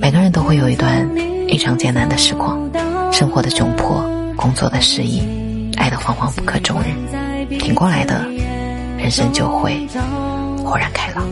每个人都会有一段异常艰难的时光，生活的窘迫，工作的失意，爱的惶惶不可终日。挺过来的，人生就会豁然开朗。